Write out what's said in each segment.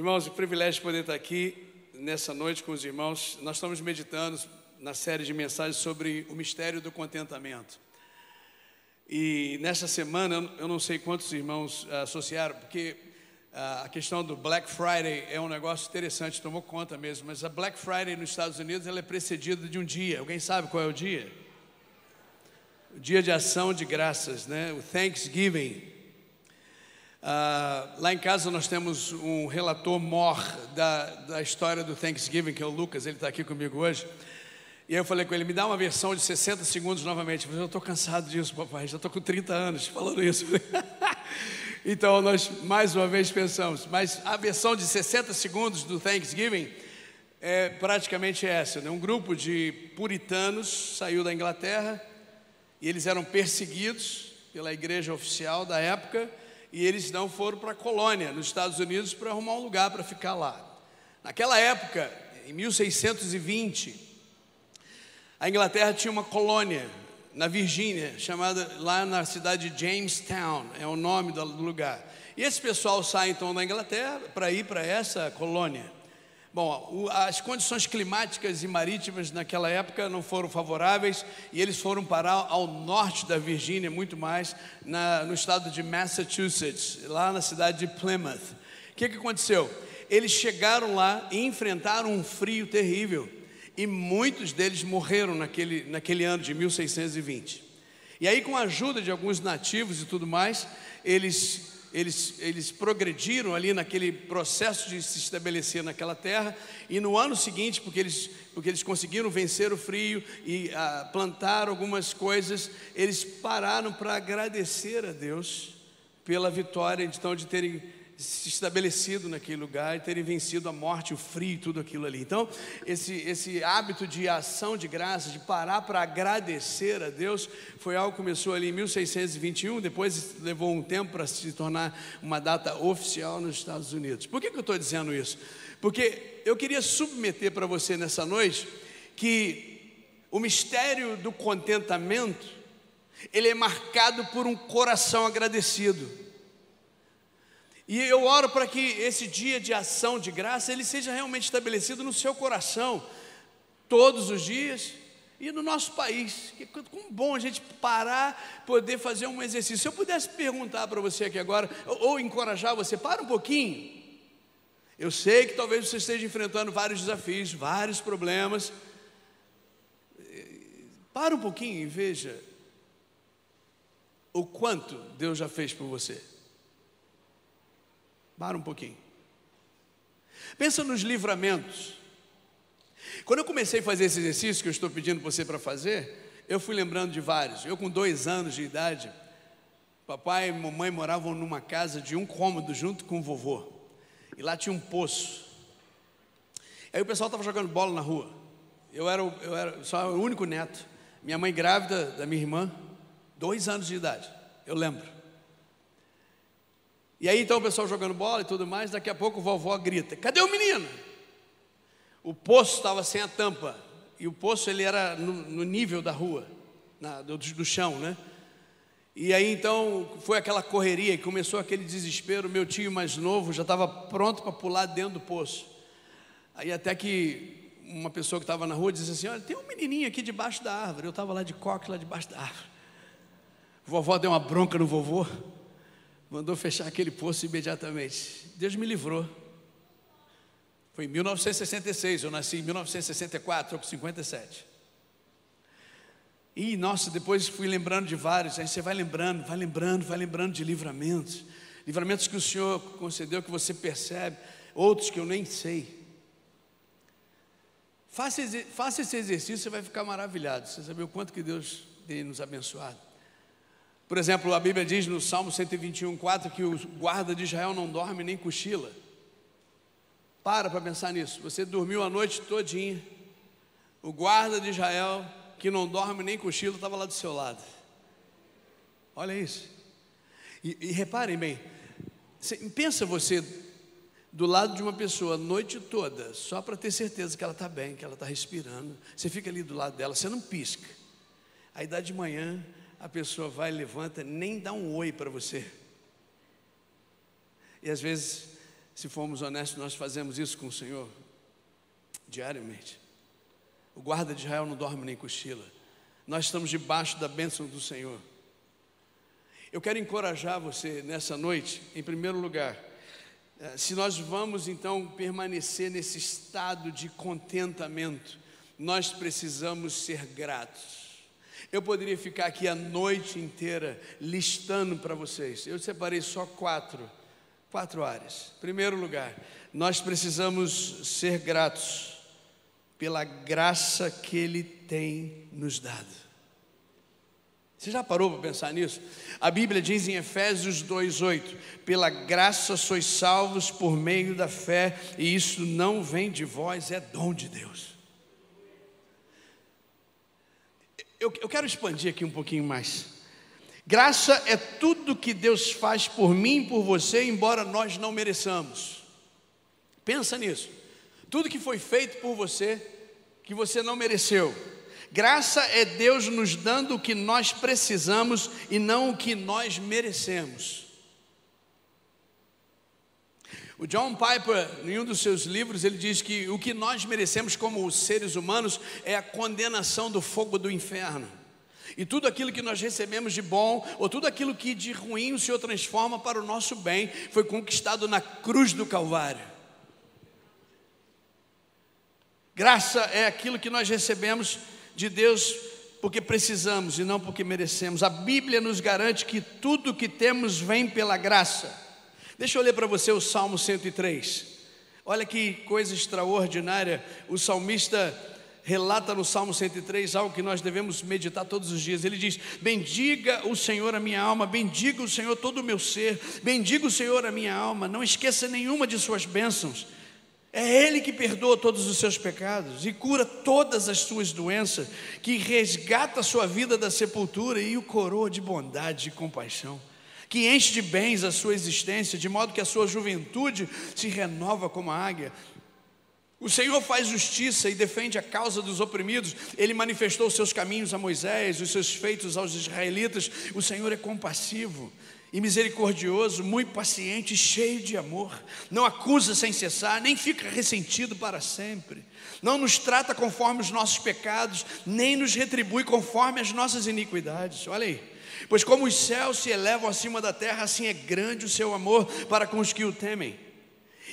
Irmãos, o privilégio de poder estar aqui nessa noite com os irmãos. Nós estamos meditando na série de mensagens sobre o mistério do contentamento. E nessa semana, eu não sei quantos irmãos associaram, porque a questão do Black Friday é um negócio interessante, tomou conta mesmo, mas a Black Friday nos Estados Unidos ela é precedida de um dia. Alguém sabe qual é o dia? O dia de ação de graças, né? O Thanksgiving. Uh, lá em casa nós temos um relator mor da, da história do Thanksgiving, que é o Lucas, ele está aqui comigo hoje. E eu falei com ele, me dá uma versão de 60 segundos novamente. Eu estou cansado disso, papai, já estou com 30 anos falando isso. então nós mais uma vez pensamos, mas a versão de 60 segundos do Thanksgiving é praticamente essa. Né? Um grupo de puritanos saiu da Inglaterra e eles eram perseguidos pela igreja oficial da época e eles não foram para a colônia, nos Estados Unidos, para arrumar um lugar para ficar lá. Naquela época, em 1620, a Inglaterra tinha uma colônia na Virgínia, chamada lá na cidade de Jamestown, é o nome do lugar. E esse pessoal sai então da Inglaterra para ir para essa colônia. Bom, as condições climáticas e marítimas naquela época não foram favoráveis e eles foram parar ao norte da Virgínia, muito mais, na, no estado de Massachusetts, lá na cidade de Plymouth. O que, que aconteceu? Eles chegaram lá e enfrentaram um frio terrível e muitos deles morreram naquele, naquele ano de 1620. E aí, com a ajuda de alguns nativos e tudo mais, eles eles, eles progrediram ali naquele processo de se estabelecer naquela terra, e no ano seguinte, porque eles, porque eles conseguiram vencer o frio e ah, plantar algumas coisas, eles pararam para agradecer a Deus pela vitória então, de terem se estabelecido naquele lugar e terem vencido a morte, o frio e tudo aquilo ali. Então, esse, esse hábito de ação de graças, de parar para agradecer a Deus, foi algo que começou ali em 1621, depois levou um tempo para se tornar uma data oficial nos Estados Unidos. Por que, que eu estou dizendo isso? Porque eu queria submeter para você nessa noite que o mistério do contentamento, ele é marcado por um coração agradecido. E eu oro para que esse dia de ação de graça ele seja realmente estabelecido no seu coração todos os dias e no nosso país. Que como bom a gente parar, poder fazer um exercício. Se eu pudesse perguntar para você aqui agora ou, ou encorajar você, para um pouquinho. Eu sei que talvez você esteja enfrentando vários desafios, vários problemas. Para um pouquinho e veja o quanto Deus já fez por você. Para um pouquinho. Pensa nos livramentos. Quando eu comecei a fazer esse exercício que eu estou pedindo você para fazer, eu fui lembrando de vários. Eu, com dois anos de idade, papai e mamãe moravam numa casa de um cômodo junto com o vovô. E lá tinha um poço. Aí o pessoal estava jogando bola na rua. Eu era, eu era só o único neto. Minha mãe grávida da minha irmã, dois anos de idade. Eu lembro. E aí então o pessoal jogando bola e tudo mais, daqui a pouco vovó grita: Cadê o menino? O poço estava sem a tampa, e o poço ele era no, no nível da rua, na, do, do chão, né? E aí então foi aquela correria e começou aquele desespero. Meu tio mais novo já estava pronto para pular dentro do poço. Aí até que uma pessoa que estava na rua disse assim: Olha, tem um menininho aqui debaixo da árvore. Eu estava lá de coque, lá debaixo da árvore. Vovó deu uma bronca no vovô mandou fechar aquele poço imediatamente. Deus me livrou. Foi em 1966, eu nasci em 1964, estou com 57. E, nossa, depois fui lembrando de vários, aí você vai lembrando, vai lembrando, vai lembrando de livramentos. Livramentos que o Senhor concedeu, que você percebe, outros que eu nem sei. Faça, faça esse exercício, você vai ficar maravilhado. Você sabe o quanto que Deus tem nos abençoado. Por exemplo, a Bíblia diz no Salmo 121, 4 que o guarda de Israel não dorme nem cochila. Para para pensar nisso. Você dormiu a noite todinha. O guarda de Israel, que não dorme nem cochila, estava lá do seu lado. Olha isso. E, e reparem bem, pensa você do lado de uma pessoa a noite toda, só para ter certeza que ela está bem, que ela está respirando. Você fica ali do lado dela, você não pisca. Aí dá de manhã, a pessoa vai, levanta, nem dá um oi para você. E às vezes Se formos honestos, nós fazemos isso com o Senhor diariamente. O guarda de Israel não dorme nem cochila. Nós estamos debaixo da bênção do Senhor. Eu quero encorajar você nessa noite, em primeiro lugar, eh, se nós vamos então permanecer nesse estado de contentamento, nós precisamos ser gratos. Eu poderia ficar aqui a noite inteira listando para vocês. Eu separei só quatro, quatro áreas. Primeiro lugar, nós precisamos ser gratos pela graça que Ele tem nos dado. Você já parou para pensar nisso? A Bíblia diz em Efésios 2:8: "Pela graça sois salvos por meio da fé, e isso não vem de vós, é dom de Deus." Eu, eu quero expandir aqui um pouquinho mais. Graça é tudo que Deus faz por mim e por você, embora nós não mereçamos. Pensa nisso. Tudo que foi feito por você, que você não mereceu. Graça é Deus nos dando o que nós precisamos e não o que nós merecemos. O John Piper, em um dos seus livros, ele diz que o que nós merecemos como seres humanos é a condenação do fogo do inferno. E tudo aquilo que nós recebemos de bom, ou tudo aquilo que de ruim o Senhor transforma para o nosso bem, foi conquistado na cruz do Calvário. Graça é aquilo que nós recebemos de Deus porque precisamos e não porque merecemos. A Bíblia nos garante que tudo que temos vem pela graça. Deixa eu ler para você o Salmo 103. Olha que coisa extraordinária. O salmista relata no Salmo 103 algo que nós devemos meditar todos os dias. Ele diz: Bendiga o Senhor a minha alma, bendiga o Senhor todo o meu ser, bendiga o Senhor a minha alma, não esqueça nenhuma de suas bênçãos. É Ele que perdoa todos os seus pecados e cura todas as suas doenças, que resgata a sua vida da sepultura e o coroa de bondade e compaixão, que enche de bens a sua existência, de modo que a sua juventude se renova como a águia. O Senhor faz justiça e defende a causa dos oprimidos. Ele manifestou os seus caminhos a Moisés, os seus feitos aos israelitas. O Senhor é compassivo e misericordioso, muito paciente, cheio de amor, não acusa sem cessar, nem fica ressentido para sempre, não nos trata conforme os nossos pecados, nem nos retribui conforme as nossas iniquidades. Olha aí, pois como os céus se elevam acima da terra, assim é grande o seu amor para com os que o temem.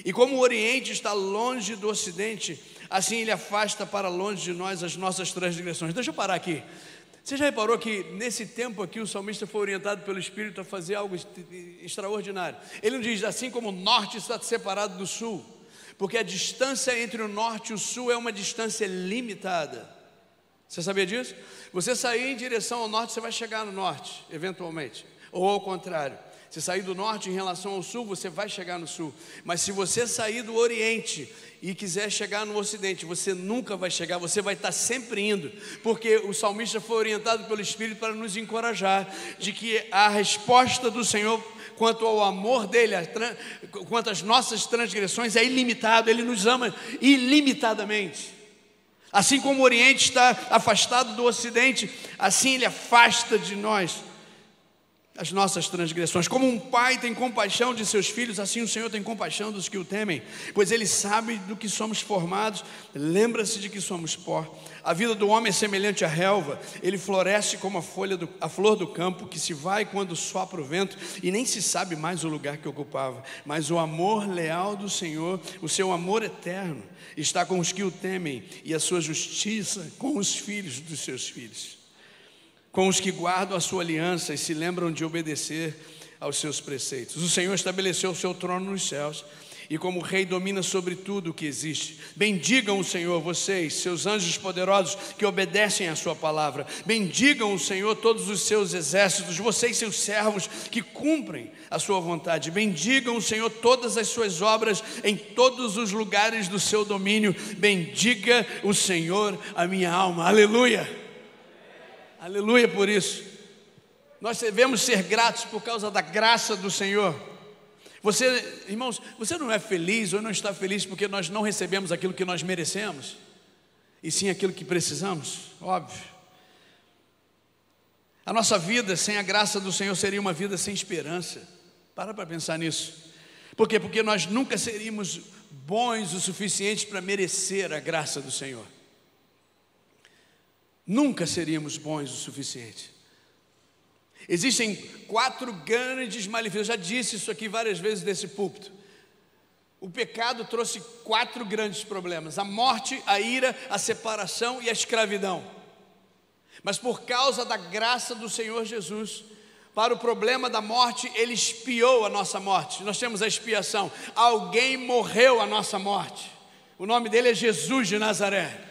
E como o Oriente está longe do Ocidente, assim ele afasta para longe de nós as nossas transgressões. Deixa eu parar aqui. Você já reparou que nesse tempo aqui o salmista foi orientado pelo Espírito a fazer algo extraordinário? Ele não diz assim como o norte está separado do sul, porque a distância entre o norte e o sul é uma distância limitada. Você sabia disso? Você sair em direção ao norte, você vai chegar no norte, eventualmente, ou ao contrário. Se sair do norte em relação ao sul, você vai chegar no sul. Mas se você sair do oriente e quiser chegar no ocidente, você nunca vai chegar, você vai estar sempre indo, porque o salmista foi orientado pelo Espírito para nos encorajar de que a resposta do Senhor quanto ao amor dele, quanto às nossas transgressões, é ilimitado, ele nos ama ilimitadamente. Assim como o Oriente está afastado do Ocidente, assim ele afasta de nós as nossas transgressões. Como um pai tem compaixão de seus filhos, assim o Senhor tem compaixão dos que o temem, pois ele sabe do que somos formados, lembra-se de que somos pó. A vida do homem é semelhante à relva, ele floresce como a folha do, a flor do campo, que se vai quando sopra o vento e nem se sabe mais o lugar que ocupava. Mas o amor leal do Senhor, o seu amor eterno, está com os que o temem e a sua justiça com os filhos dos seus filhos com os que guardam a sua aliança e se lembram de obedecer aos seus preceitos. O Senhor estabeleceu o seu trono nos céus e como rei domina sobre tudo o que existe. Bendigam o Senhor, vocês, seus anjos poderosos que obedecem à sua palavra. Bendigam o Senhor todos os seus exércitos, vocês, seus servos que cumprem a sua vontade. Bendigam o Senhor todas as suas obras em todos os lugares do seu domínio. Bendiga o Senhor a minha alma. Aleluia. Aleluia por isso. Nós devemos ser gratos por causa da graça do Senhor. Você, irmãos, você não é feliz ou não está feliz porque nós não recebemos aquilo que nós merecemos, e sim aquilo que precisamos, óbvio. A nossa vida sem a graça do Senhor seria uma vida sem esperança. Para para pensar nisso. Por quê? Porque nós nunca seríamos bons o suficiente para merecer a graça do Senhor. Nunca seríamos bons o suficiente. Existem quatro grandes malefícios, eu já disse isso aqui várias vezes desse púlpito. O pecado trouxe quatro grandes problemas: a morte, a ira, a separação e a escravidão. Mas por causa da graça do Senhor Jesus, para o problema da morte, ele espiou a nossa morte. Nós temos a expiação. Alguém morreu a nossa morte. O nome dele é Jesus de Nazaré.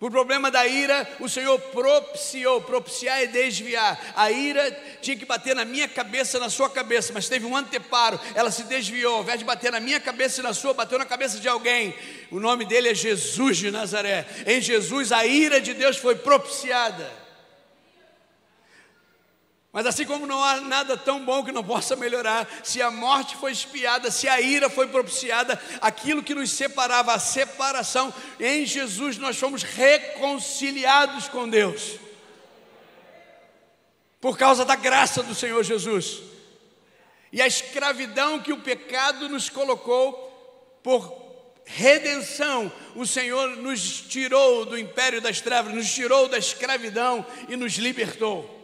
O problema da ira, o Senhor propiciou, propiciar e desviar. A ira tinha que bater na minha cabeça, na sua cabeça, mas teve um anteparo, ela se desviou. Ao invés de bater na minha cabeça e na sua, bateu na cabeça de alguém. O nome dele é Jesus de Nazaré. Em Jesus, a ira de Deus foi propiciada. Mas assim como não há nada tão bom que não possa melhorar, se a morte foi espiada, se a ira foi propiciada, aquilo que nos separava, a separação, em Jesus nós fomos reconciliados com Deus. Por causa da graça do Senhor Jesus. E a escravidão que o pecado nos colocou, por redenção, o Senhor nos tirou do império das trevas, nos tirou da escravidão e nos libertou.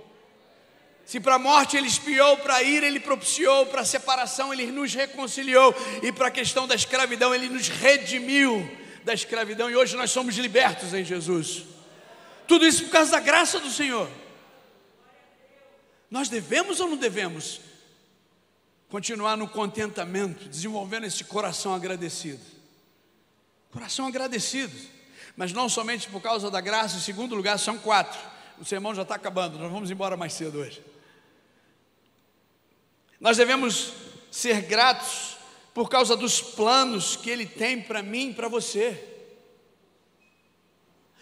Se para a morte ele espiou, para a ira ele propiciou, para a separação ele nos reconciliou, e para a questão da escravidão ele nos redimiu da escravidão, e hoje nós somos libertos em Jesus. Tudo isso por causa da graça do Senhor. Nós devemos ou não devemos continuar no contentamento, desenvolvendo esse coração agradecido? Coração agradecido, mas não somente por causa da graça, em segundo lugar, são quatro. O sermão já está acabando, nós vamos embora mais cedo hoje. Nós devemos ser gratos por causa dos planos que Ele tem para mim e para você.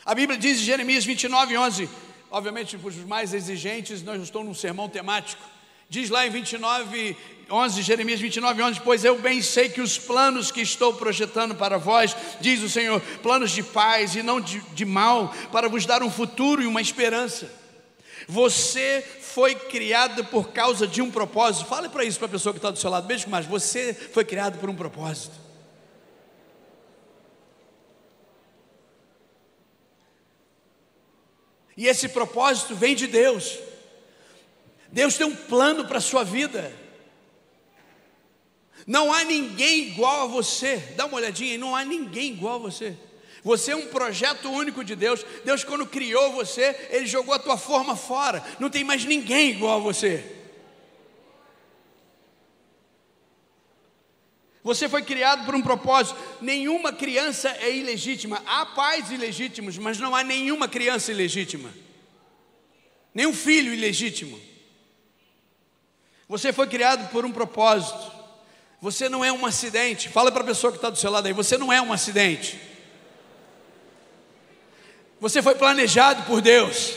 A Bíblia diz em Jeremias 29, 11, obviamente para os mais exigentes, nós estamos num sermão temático. Diz lá em 29, 11, Jeremias 29, 11: Pois eu bem sei que os planos que estou projetando para vós, diz o Senhor, planos de paz e não de, de mal, para vos dar um futuro e uma esperança. Você foi criado por causa de um propósito. Fale para isso para a pessoa que está do seu lado, beijo mais. Você foi criado por um propósito. E esse propósito vem de Deus. Deus tem um plano para a sua vida. Não há ninguém igual a você. Dá uma olhadinha, não há ninguém igual a você. Você é um projeto único de Deus. Deus, quando criou você, Ele jogou a tua forma fora. Não tem mais ninguém igual a você. Você foi criado por um propósito. Nenhuma criança é ilegítima. Há pais ilegítimos, mas não há nenhuma criança ilegítima. Nenhum filho ilegítimo. Você foi criado por um propósito. Você não é um acidente. Fala para a pessoa que está do seu lado aí. Você não é um acidente. Você foi planejado por Deus.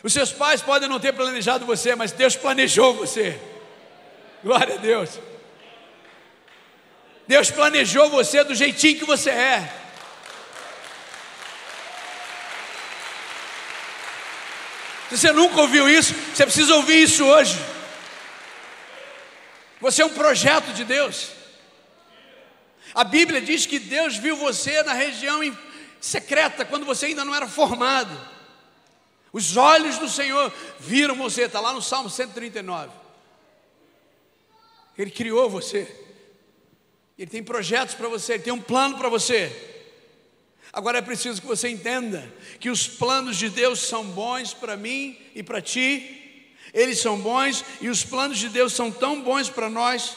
Os seus pais podem não ter planejado você, mas Deus planejou você. Glória a Deus. Deus planejou você do jeitinho que você é. Se você nunca ouviu isso, você precisa ouvir isso hoje. Você é um projeto de Deus. A Bíblia diz que Deus viu você na região secreta, quando você ainda não era formado. Os olhos do Senhor viram você, está lá no Salmo 139. Ele criou você, Ele tem projetos para você, Ele tem um plano para você. Agora é preciso que você entenda que os planos de Deus são bons para mim e para ti, eles são bons e os planos de Deus são tão bons para nós,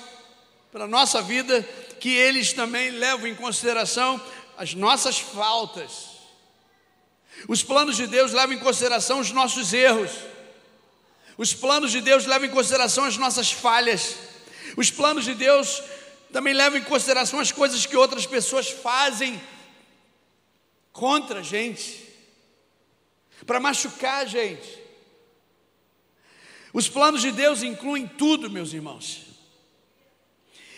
para a nossa vida, que eles também levam em consideração as nossas faltas. Os planos de Deus levam em consideração os nossos erros. Os planos de Deus levam em consideração as nossas falhas. Os planos de Deus também levam em consideração as coisas que outras pessoas fazem contra a gente, para machucar a gente. Os planos de Deus incluem tudo, meus irmãos.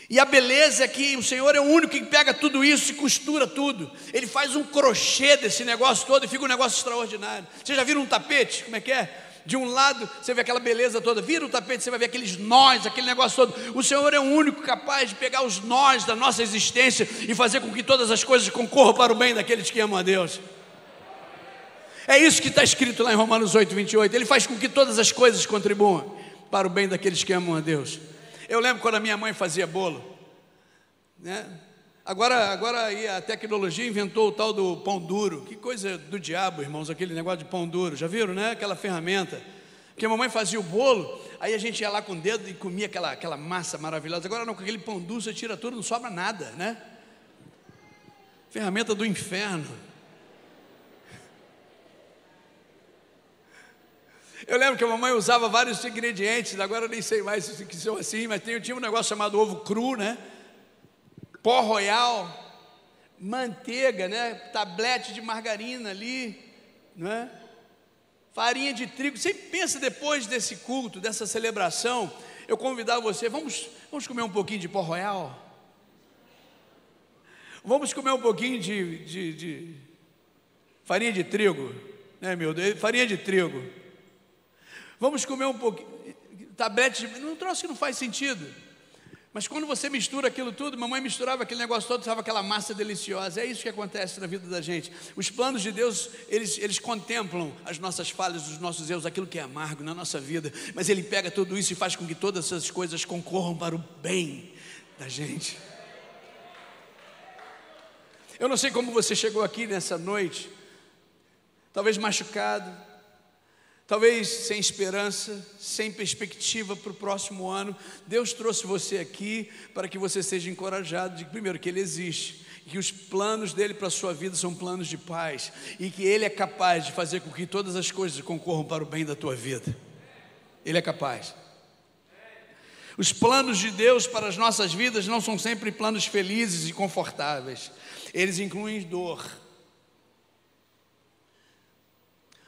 E a beleza é que o Senhor é o único que pega tudo isso e costura tudo. Ele faz um crochê desse negócio todo e fica um negócio extraordinário. Vocês já viram um tapete? Como é que é? De um lado, você vê aquela beleza toda, vira o tapete, você vai ver aqueles nós, aquele negócio todo. O Senhor é o único capaz de pegar os nós da nossa existência e fazer com que todas as coisas concorram para o bem daqueles que amam a Deus. É isso que está escrito lá em Romanos 8, 28. Ele faz com que todas as coisas contribuam para o bem daqueles que amam a Deus. Eu lembro quando a minha mãe fazia bolo, né? Agora, agora a tecnologia inventou o tal do pão duro. Que coisa do diabo, irmãos, aquele negócio de pão duro. Já viram, né? Aquela ferramenta. Que a mamãe fazia o bolo, aí a gente ia lá com o dedo e comia aquela, aquela massa maravilhosa. Agora não, com aquele pão duro você tira tudo, não sobra nada, né? Ferramenta do inferno. Eu lembro que a mamãe usava vários ingredientes, agora eu nem sei mais se são assim, mas tinha um negócio chamado ovo cru, né? pó royal, manteiga, né? Tablete de margarina ali, não é? Farinha de trigo. Você pensa depois desse culto, dessa celebração, eu convidar você, vamos, vamos comer um pouquinho de pó royal? Vamos comer um pouquinho de, de, de farinha de trigo, né, meu Deus? Farinha de trigo. Vamos comer um pouquinho, tablete. Não troço que não faz sentido. Mas quando você mistura aquilo tudo, mamãe misturava aquele negócio todo, estava aquela massa deliciosa. É isso que acontece na vida da gente. Os planos de Deus, eles, eles contemplam as nossas falhas, os nossos erros, aquilo que é amargo na nossa vida. Mas Ele pega tudo isso e faz com que todas essas coisas concorram para o bem da gente. Eu não sei como você chegou aqui nessa noite, talvez machucado, talvez sem esperança, sem perspectiva para o próximo ano, Deus trouxe você aqui para que você seja encorajado de primeiro que Ele existe, que os planos dele para a sua vida são planos de paz e que Ele é capaz de fazer com que todas as coisas concorram para o bem da tua vida. Ele é capaz. Os planos de Deus para as nossas vidas não são sempre planos felizes e confortáveis. Eles incluem dor,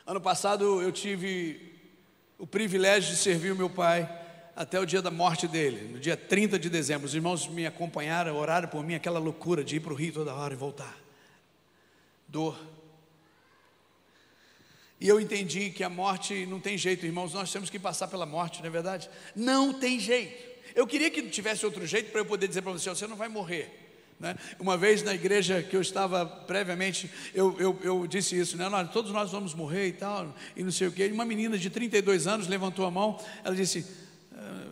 Ano passado eu tive o privilégio de servir o meu pai até o dia da morte dele, no dia 30 de dezembro. Os irmãos me acompanharam, oraram por mim, aquela loucura de ir para o Rio toda hora e voltar. Dor. E eu entendi que a morte não tem jeito, irmãos, nós temos que passar pela morte, não é verdade? Não tem jeito. Eu queria que tivesse outro jeito para eu poder dizer para você: você não vai morrer. Né? Uma vez na igreja que eu estava previamente, eu, eu, eu disse isso, né? Nós, todos nós vamos morrer e tal, e não sei o quê. E uma menina de 32 anos levantou a mão, ela disse: ah,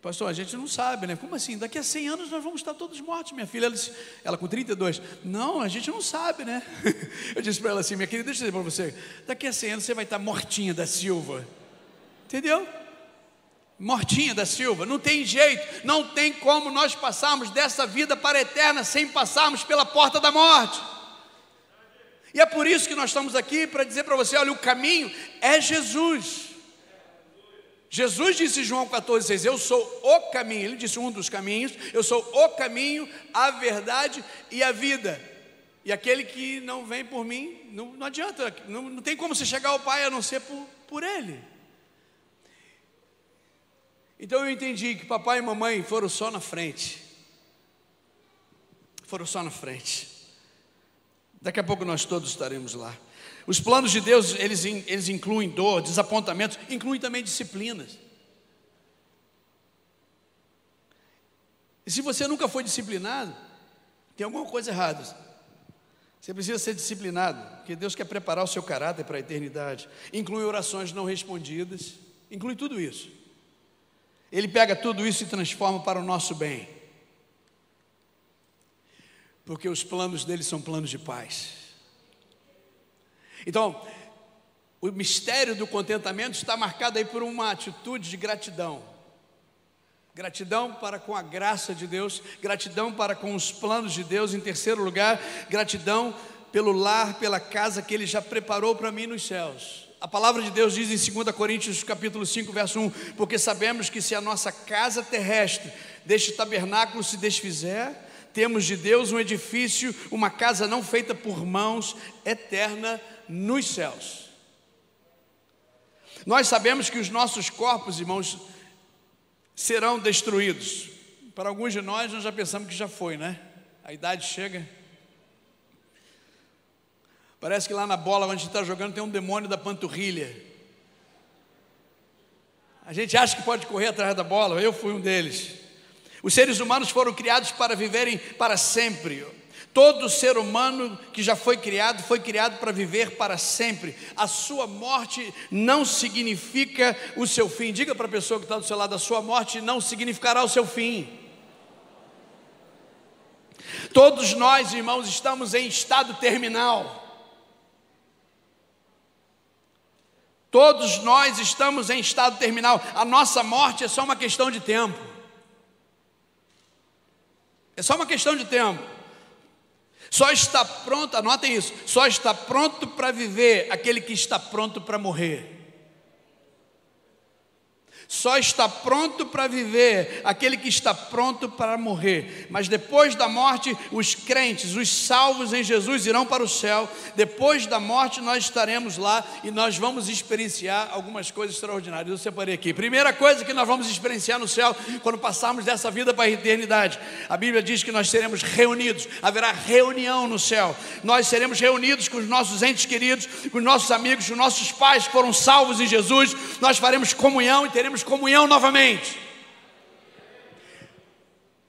Pastor, a gente não sabe, né? Como assim? Daqui a 100 anos nós vamos estar todos mortos, minha filha. Ela, disse, ela com 32, não, a gente não sabe, né? Eu disse para ela assim: Minha querida, deixa eu dizer para você, daqui a 100 anos você vai estar mortinha da Silva, entendeu? Mortinha da Silva, não tem jeito, não tem como nós passarmos dessa vida para a eterna sem passarmos pela porta da morte. E é por isso que nós estamos aqui para dizer para você: olha, o caminho é Jesus. Jesus disse em João 14,6: Eu sou o caminho, ele disse um dos caminhos, eu sou o caminho, a verdade e a vida. E aquele que não vem por mim, não, não adianta, não, não tem como você chegar ao Pai a não ser por, por Ele. Então eu entendi que papai e mamãe foram só na frente. Foram só na frente. Daqui a pouco nós todos estaremos lá. Os planos de Deus, eles, eles incluem dor, desapontamentos, incluem também disciplinas. E se você nunca foi disciplinado, tem alguma coisa errada. Você precisa ser disciplinado, porque Deus quer preparar o seu caráter para a eternidade. Inclui orações não respondidas, inclui tudo isso. Ele pega tudo isso e transforma para o nosso bem. Porque os planos dele são planos de paz. Então, o mistério do contentamento está marcado aí por uma atitude de gratidão. Gratidão para com a graça de Deus, gratidão para com os planos de Deus, em terceiro lugar, gratidão pelo lar, pela casa que ele já preparou para mim nos céus. A palavra de Deus diz em 2 Coríntios capítulo 5, verso 1, porque sabemos que se a nossa casa terrestre deste tabernáculo se desfizer, temos de Deus um edifício, uma casa não feita por mãos, eterna nos céus. Nós sabemos que os nossos corpos, irmãos, serão destruídos. Para alguns de nós, nós já pensamos que já foi, né? A idade chega. Parece que lá na bola onde a gente está jogando tem um demônio da panturrilha. A gente acha que pode correr atrás da bola, eu fui um deles. Os seres humanos foram criados para viverem para sempre. Todo ser humano que já foi criado foi criado para viver para sempre. A sua morte não significa o seu fim. Diga para a pessoa que está do seu lado: a sua morte não significará o seu fim. Todos nós, irmãos, estamos em estado terminal. Todos nós estamos em estado terminal. A nossa morte é só uma questão de tempo. É só uma questão de tempo. Só está pronto, anotem isso, só está pronto para viver aquele que está pronto para morrer. Só está pronto para viver aquele que está pronto para morrer. Mas depois da morte, os crentes, os salvos em Jesus irão para o céu. Depois da morte, nós estaremos lá e nós vamos experienciar algumas coisas extraordinárias. Eu separei aqui. Primeira coisa que nós vamos experienciar no céu quando passarmos dessa vida para a eternidade. A Bíblia diz que nós seremos reunidos, haverá reunião no céu. Nós seremos reunidos com os nossos entes queridos, com os nossos amigos, com os nossos pais que foram salvos em Jesus. Nós faremos comunhão e teremos teremos comunhão novamente.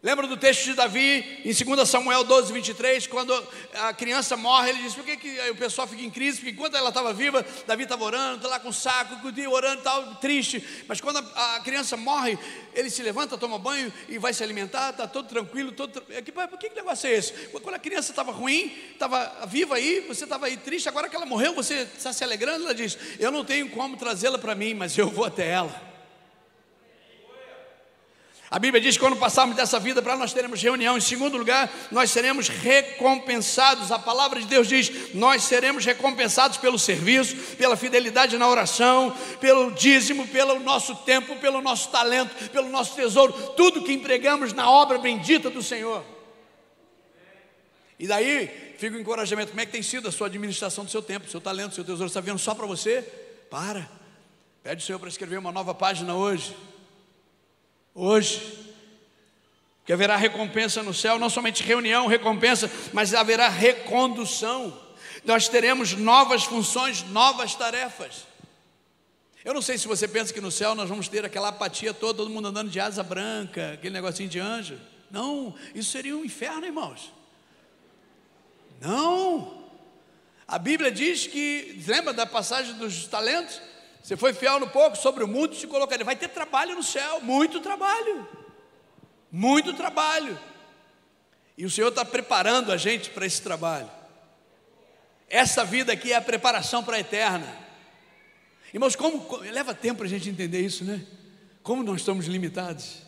Lembra do texto de Davi em 2 Samuel 12, 23, quando a criança morre, ele diz: por que, que o pessoal fica em crise? Porque enquanto ela estava viva, Davi estava orando, está lá com o saco, orando, tal, triste. Mas quando a, a, criança morre, ele se levanta, toma banho e vai se alimentar, está todo tranquilo. Todo, é por que, que negócio é esse? Quando a criança estava ruim, estava viva aí, você estava aí triste, agora que ela morreu, você está se alegrando. Ela diz: Eu não tenho como trazê-la para mim, mas eu vou até ela. A Bíblia diz que quando passarmos dessa vida para nós teremos reunião. Em segundo lugar, nós seremos recompensados. A palavra de Deus diz: nós seremos recompensados pelo serviço, pela fidelidade na oração, pelo dízimo, pelo nosso tempo, pelo nosso talento, pelo nosso tesouro, tudo que empregamos na obra bendita do Senhor. E daí fica o encorajamento: como é que tem sido a sua administração do seu tempo, do seu talento, do seu tesouro? Está vendo só para você? Para. Pede o Senhor para escrever uma nova página hoje hoje. Que haverá recompensa no céu, não somente reunião, recompensa, mas haverá recondução. Nós teremos novas funções, novas tarefas. Eu não sei se você pensa que no céu nós vamos ter aquela apatia toda, todo mundo andando de asa branca, aquele negocinho de anjo. Não, isso seria um inferno, irmãos. Não. A Bíblia diz que, lembra da passagem dos talentos? Você foi fiel no pouco, sobre o muito se colocaria. Vai ter trabalho no céu, muito trabalho. Muito trabalho. E o Senhor está preparando a gente para esse trabalho. Essa vida aqui é a preparação para a eterna. Irmãos, como, como leva tempo para a gente entender isso, né? Como nós somos limitados.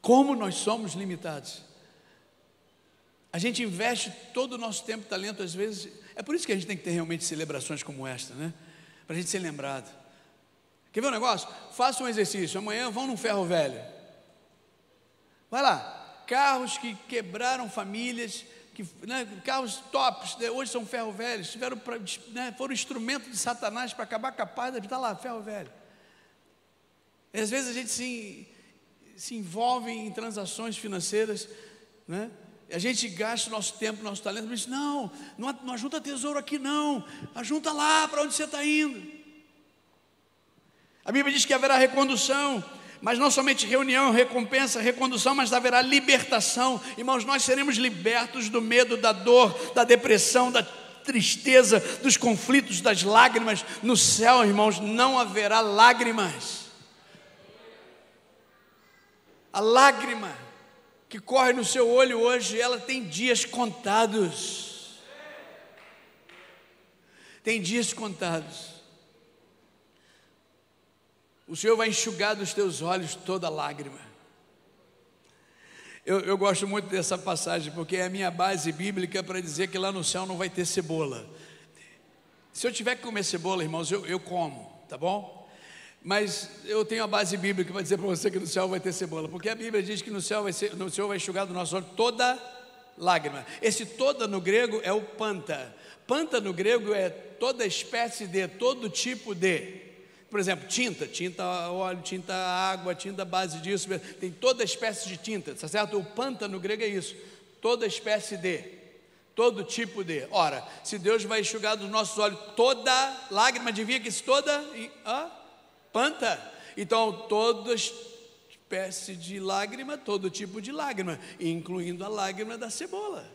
Como nós somos limitados. A gente investe todo o nosso tempo e talento, às vezes. É por isso que a gente tem que ter realmente celebrações como esta, né? Para a gente ser lembrado. Quer ver um negócio? Faça um exercício. Amanhã vão num ferro velho. Vai lá. Carros que quebraram famílias, que, né, carros tops, né, hoje são ferro velhos, tiveram pra, né, foram instrumento de Satanás para acabar com a paz, está lá, ferro velho. E às vezes a gente se, se envolve em transações financeiras, né? A gente gasta o nosso tempo, nosso talento, mas não, não, não ajunta tesouro aqui não, ajunta lá para onde você está indo. A Bíblia diz que haverá recondução, mas não somente reunião, recompensa, recondução, mas haverá libertação. Irmãos, nós seremos libertos do medo, da dor, da depressão, da tristeza, dos conflitos, das lágrimas. No céu, irmãos, não haverá lágrimas. A lágrima que corre no seu olho hoje, ela tem dias contados. Tem dias contados. O Senhor vai enxugar dos teus olhos toda lágrima. Eu, eu, gosto muito dessa passagem, porque é a minha base bíblica para dizer que lá no céu não vai ter cebola. Se eu tiver que comer cebola, irmãos, eu, eu como, tá bom? Mas eu tenho a base bíblica para dizer para você que no céu vai ter cebola, porque a Bíblia diz que no céu vai ser, no céu vai enxugar do nosso olho toda lágrima. Esse toda no grego é o panta. Panta no grego é toda espécie de, todo tipo de. Por exemplo, tinta, tinta óleo, tinta água, tinta base disso, tem toda espécie de tinta, tá certo? O panta no grego é isso, toda espécie de, todo tipo de. Ora, se Deus vai enxugar dos nossos olhos toda lágrima, adivinha que isso toda? Ah, Panta. Então, toda espécie de lágrima, todo tipo de lágrima, incluindo a lágrima da cebola.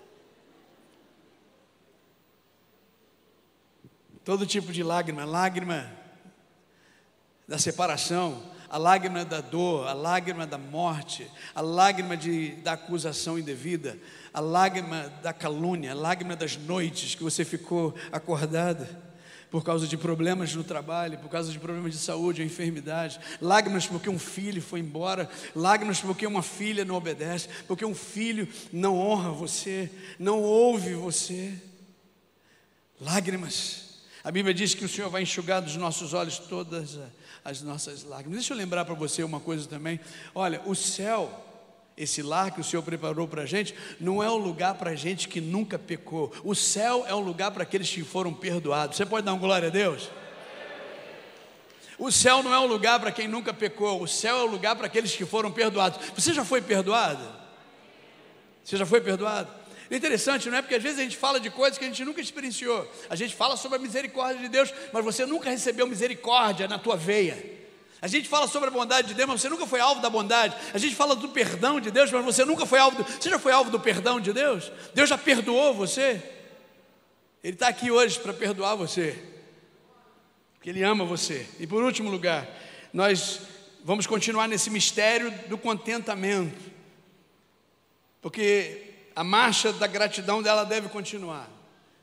Todo tipo de lágrima, lágrima da separação, a lágrima da dor, a lágrima da morte, a lágrima de, da acusação indevida, a lágrima da calúnia, a lágrima das noites que você ficou acordada por causa de problemas no trabalho, por causa de problemas de saúde ou enfermidade, lágrimas porque um filho foi embora, lágrimas porque uma filha não obedece, porque um filho não honra você, não ouve você. Lágrimas. A Bíblia diz que o Senhor vai enxugar dos nossos olhos todas as nossas lágrimas. Deixa eu lembrar para você uma coisa também. Olha, o céu, esse lar que o Senhor preparou para a gente, não é um lugar para a gente que nunca pecou. O céu é um lugar para aqueles que foram perdoados. Você pode dar uma glória a Deus? O céu não é um lugar para quem nunca pecou, o céu é um lugar para aqueles que foram perdoados. Você já foi perdoado? Você já foi perdoado? É interessante, não é? Porque às vezes a gente fala de coisas que a gente nunca experienciou. A gente fala sobre a misericórdia de Deus, mas você nunca recebeu misericórdia na tua veia. A gente fala sobre a bondade de Deus, mas você nunca foi alvo da bondade. A gente fala do perdão de Deus, mas você nunca foi alvo do. Você já foi alvo do perdão de Deus? Deus já perdoou você? Ele está aqui hoje para perdoar você. Porque Ele ama você. E por último lugar, nós vamos continuar nesse mistério do contentamento. Porque a marcha da gratidão dela deve continuar.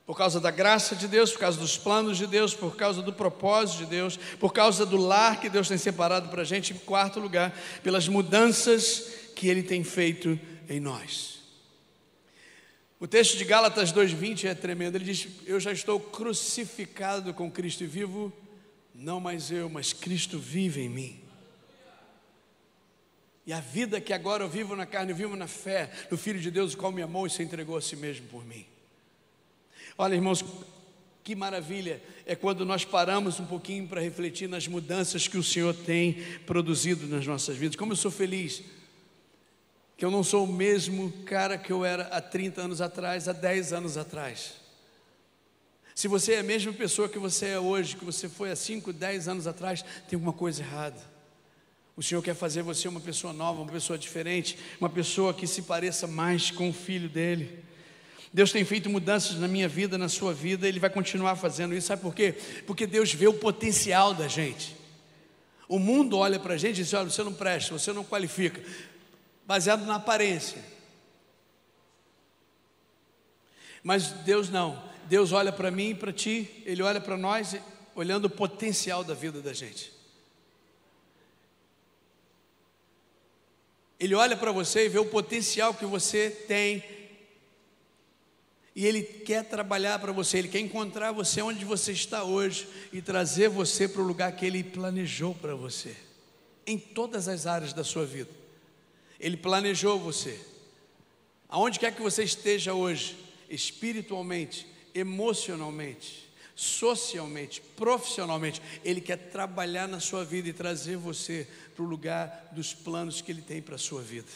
Por causa da graça de Deus, por causa dos planos de Deus, por causa do propósito de Deus, por causa do lar que Deus tem separado para a gente, em quarto lugar, pelas mudanças que Ele tem feito em nós. O texto de Gálatas 2,20 é tremendo. Ele diz: Eu já estou crucificado com Cristo e vivo, não mais eu, mas Cristo vive em mim. E a vida que agora eu vivo na carne, eu vivo na fé do Filho de Deus, o qual me amou e se entregou a si mesmo por mim. Olha, irmãos, que maravilha é quando nós paramos um pouquinho para refletir nas mudanças que o Senhor tem produzido nas nossas vidas. Como eu sou feliz que eu não sou o mesmo cara que eu era há 30 anos atrás, há 10 anos atrás. Se você é a mesma pessoa que você é hoje, que você foi há 5, 10 anos atrás, tem alguma coisa errada. O Senhor quer fazer você uma pessoa nova, uma pessoa diferente, uma pessoa que se pareça mais com o filho dele. Deus tem feito mudanças na minha vida, na sua vida, Ele vai continuar fazendo isso. Sabe por quê? Porque Deus vê o potencial da gente. O mundo olha para a gente e diz: olha, você não presta, você não qualifica, baseado na aparência. Mas Deus não. Deus olha para mim e para ti, Ele olha para nós, olhando o potencial da vida da gente. Ele olha para você e vê o potencial que você tem. E Ele quer trabalhar para você, Ele quer encontrar você onde você está hoje e trazer você para o lugar que Ele planejou para você, em todas as áreas da sua vida. Ele planejou você. Aonde quer que você esteja hoje, espiritualmente, emocionalmente, socialmente, profissionalmente, Ele quer trabalhar na sua vida e trazer você para o lugar dos planos que Ele tem para a sua vida.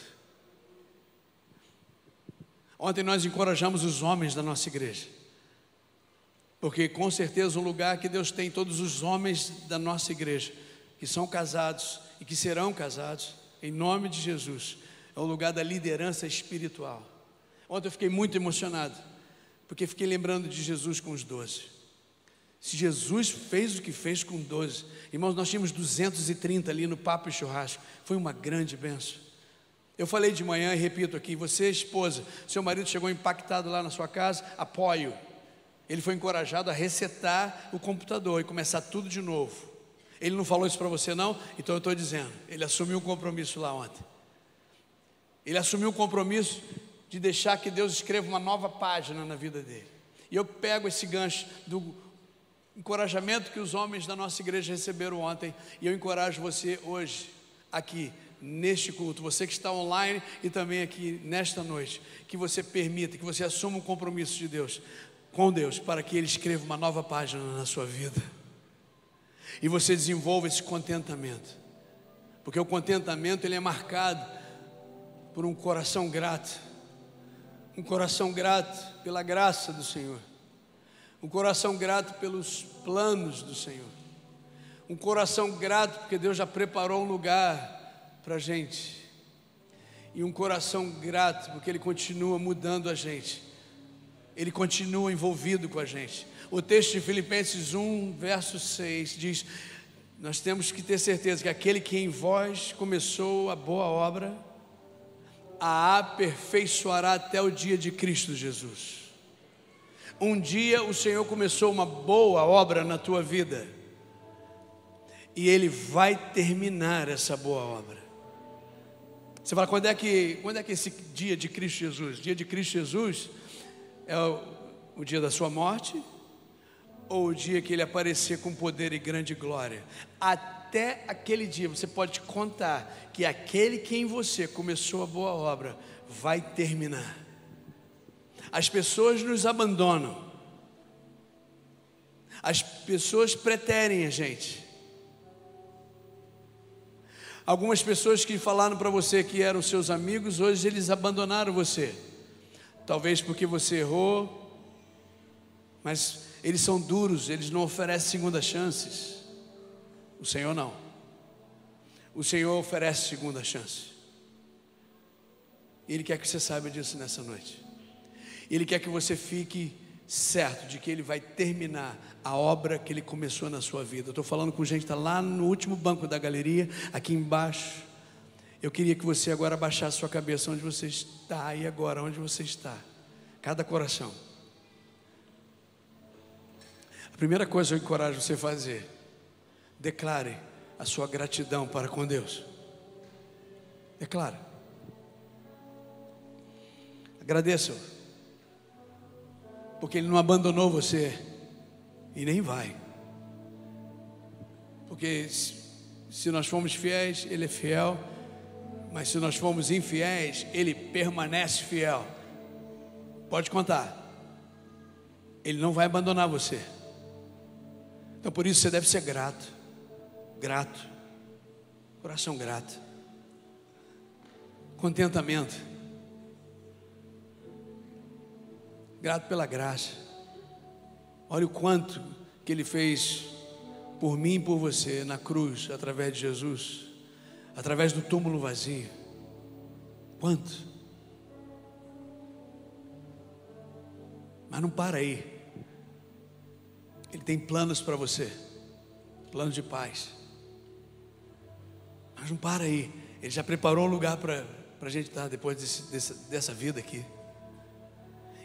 Ontem nós encorajamos os homens da nossa igreja, porque com certeza um lugar que Deus tem todos os homens da nossa igreja, que são casados e que serão casados, em nome de Jesus, é o lugar da liderança espiritual. Ontem eu fiquei muito emocionado, porque fiquei lembrando de Jesus com os doze. Se Jesus fez o que fez com 12, irmãos, nós tínhamos 230 ali no Papo e Churrasco, foi uma grande benção. Eu falei de manhã e repito aqui: você, esposa, seu marido chegou impactado lá na sua casa, apoio. Ele foi encorajado a resetar o computador e começar tudo de novo. Ele não falou isso para você, não? Então eu estou dizendo: ele assumiu um compromisso lá ontem. Ele assumiu um compromisso de deixar que Deus escreva uma nova página na vida dele. E eu pego esse gancho do encorajamento que os homens da nossa igreja receberam ontem, e eu encorajo você hoje, aqui, neste culto, você que está online e também aqui nesta noite, que você permita, que você assuma um compromisso de Deus, com Deus, para que Ele escreva uma nova página na sua vida, e você desenvolva esse contentamento, porque o contentamento ele é marcado por um coração grato, um coração grato pela graça do Senhor. Um coração grato pelos planos do Senhor, Um coração grato, porque Deus já preparou um lugar para a gente. E um coração grato, porque Ele continua mudando a gente. Ele continua envolvido com a gente. O texto de Filipenses 1, verso 6 diz: Nós temos que ter certeza que aquele que em vós começou a boa obra, a aperfeiçoará até o dia de Cristo Jesus. Um dia o Senhor começou uma boa obra na tua vida, e Ele vai terminar essa boa obra. Você fala, quando é que, quando é que esse dia de Cristo Jesus? Dia de Cristo Jesus é o, o dia da sua morte, ou o dia que ele aparecer com poder e grande glória. Até aquele dia você pode contar que aquele que em você começou a boa obra vai terminar. As pessoas nos abandonam. As pessoas preterem a gente. Algumas pessoas que falaram para você que eram seus amigos, hoje eles abandonaram você. Talvez porque você errou, mas eles são duros, eles não oferecem segunda chances. O Senhor não. O Senhor oferece segunda chance. Ele quer que você saiba disso nessa noite. Ele quer que você fique certo de que Ele vai terminar a obra que Ele começou na sua vida. Estou falando com gente que está lá no último banco da galeria, aqui embaixo. Eu queria que você agora baixasse sua cabeça onde você está e agora onde você está. Cada coração. A primeira coisa que eu encorajo você a fazer, declare a sua gratidão para com Deus. Declare. Agradeça, porque Ele não abandonou você. E nem vai. Porque se nós formos fiéis, Ele é fiel, mas se nós formos infiéis, Ele permanece fiel. Pode contar, Ele não vai abandonar você. Então por isso você deve ser grato, grato, coração grato, contentamento, grato pela graça. Olha o quanto que Ele fez por mim e por você na cruz, através de Jesus, através do túmulo vazio. Quanto? Mas não para aí. Ele tem planos para você, planos de paz. Mas não para aí, Ele já preparou um lugar para a gente estar depois desse, dessa, dessa vida aqui.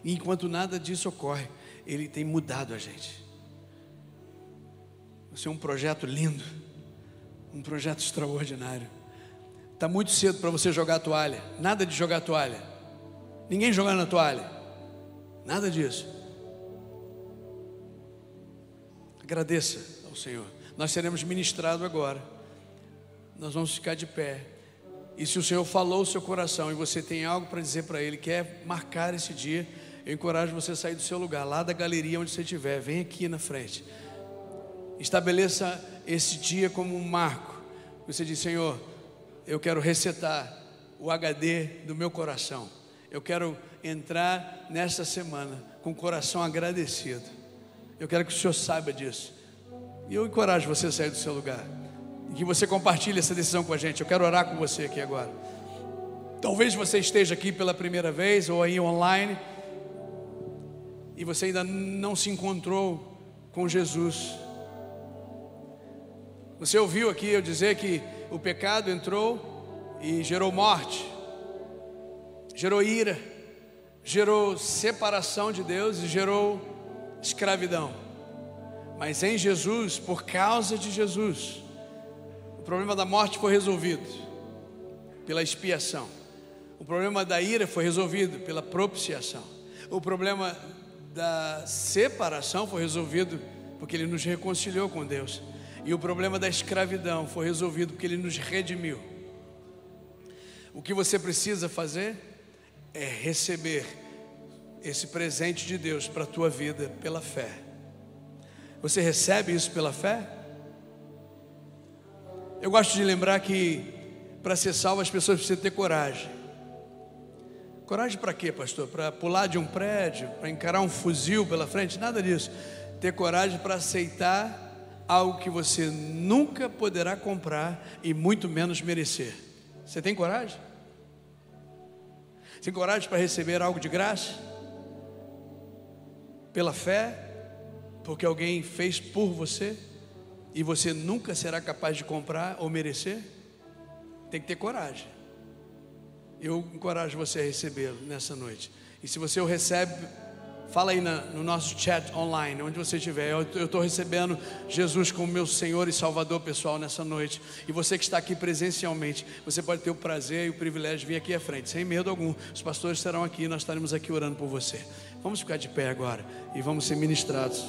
E enquanto nada disso ocorre, Ele tem mudado a gente. Você é um projeto lindo, um projeto extraordinário. Está muito cedo para você jogar a toalha, nada de jogar a toalha. Ninguém jogando a toalha, nada disso. Agradeça ao Senhor. Nós seremos ministrados agora. Nós vamos ficar de pé. E se o Senhor falou o seu coração e você tem algo para dizer para Ele, quer marcar esse dia, eu encorajo você a sair do seu lugar, lá da galeria onde você estiver, vem aqui na frente. Estabeleça esse dia como um marco. Você diz, Senhor, eu quero resetar o HD do meu coração. Eu quero entrar nesta semana com o coração agradecido. Eu quero que o Senhor saiba disso. E eu encorajo você a sair do seu lugar. E que você compartilhe essa decisão com a gente. Eu quero orar com você aqui agora. Talvez você esteja aqui pela primeira vez ou aí online e você ainda não se encontrou com Jesus. Você ouviu aqui eu dizer que o pecado entrou e gerou morte, gerou ira, gerou separação de Deus e gerou escravidão. Mas em Jesus, por causa de Jesus, o problema da morte foi resolvido pela expiação. O problema da ira foi resolvido pela propiciação. O problema da separação foi resolvido porque ele nos reconciliou com Deus. E o problema da escravidão foi resolvido porque ele nos redimiu. O que você precisa fazer é receber esse presente de Deus para a tua vida pela fé. Você recebe isso pela fé? Eu gosto de lembrar que para ser salvo as pessoas precisam ter coragem. Coragem para quê, pastor? Para pular de um prédio, para encarar um fuzil pela frente? Nada disso. Ter coragem para aceitar algo que você nunca poderá comprar e muito menos merecer. Você tem coragem? Tem coragem para receber algo de graça? Pela fé? Porque alguém fez por você? E você nunca será capaz de comprar ou merecer? Tem que ter coragem. Eu encorajo você a recebê-lo nessa noite. E se você o recebe, Fala aí na, no nosso chat online, onde você estiver. Eu estou recebendo Jesus como meu Senhor e Salvador pessoal nessa noite. E você que está aqui presencialmente, você pode ter o prazer e o privilégio de vir aqui à frente, sem medo algum. Os pastores estarão aqui e nós estaremos aqui orando por você. Vamos ficar de pé agora e vamos ser ministrados.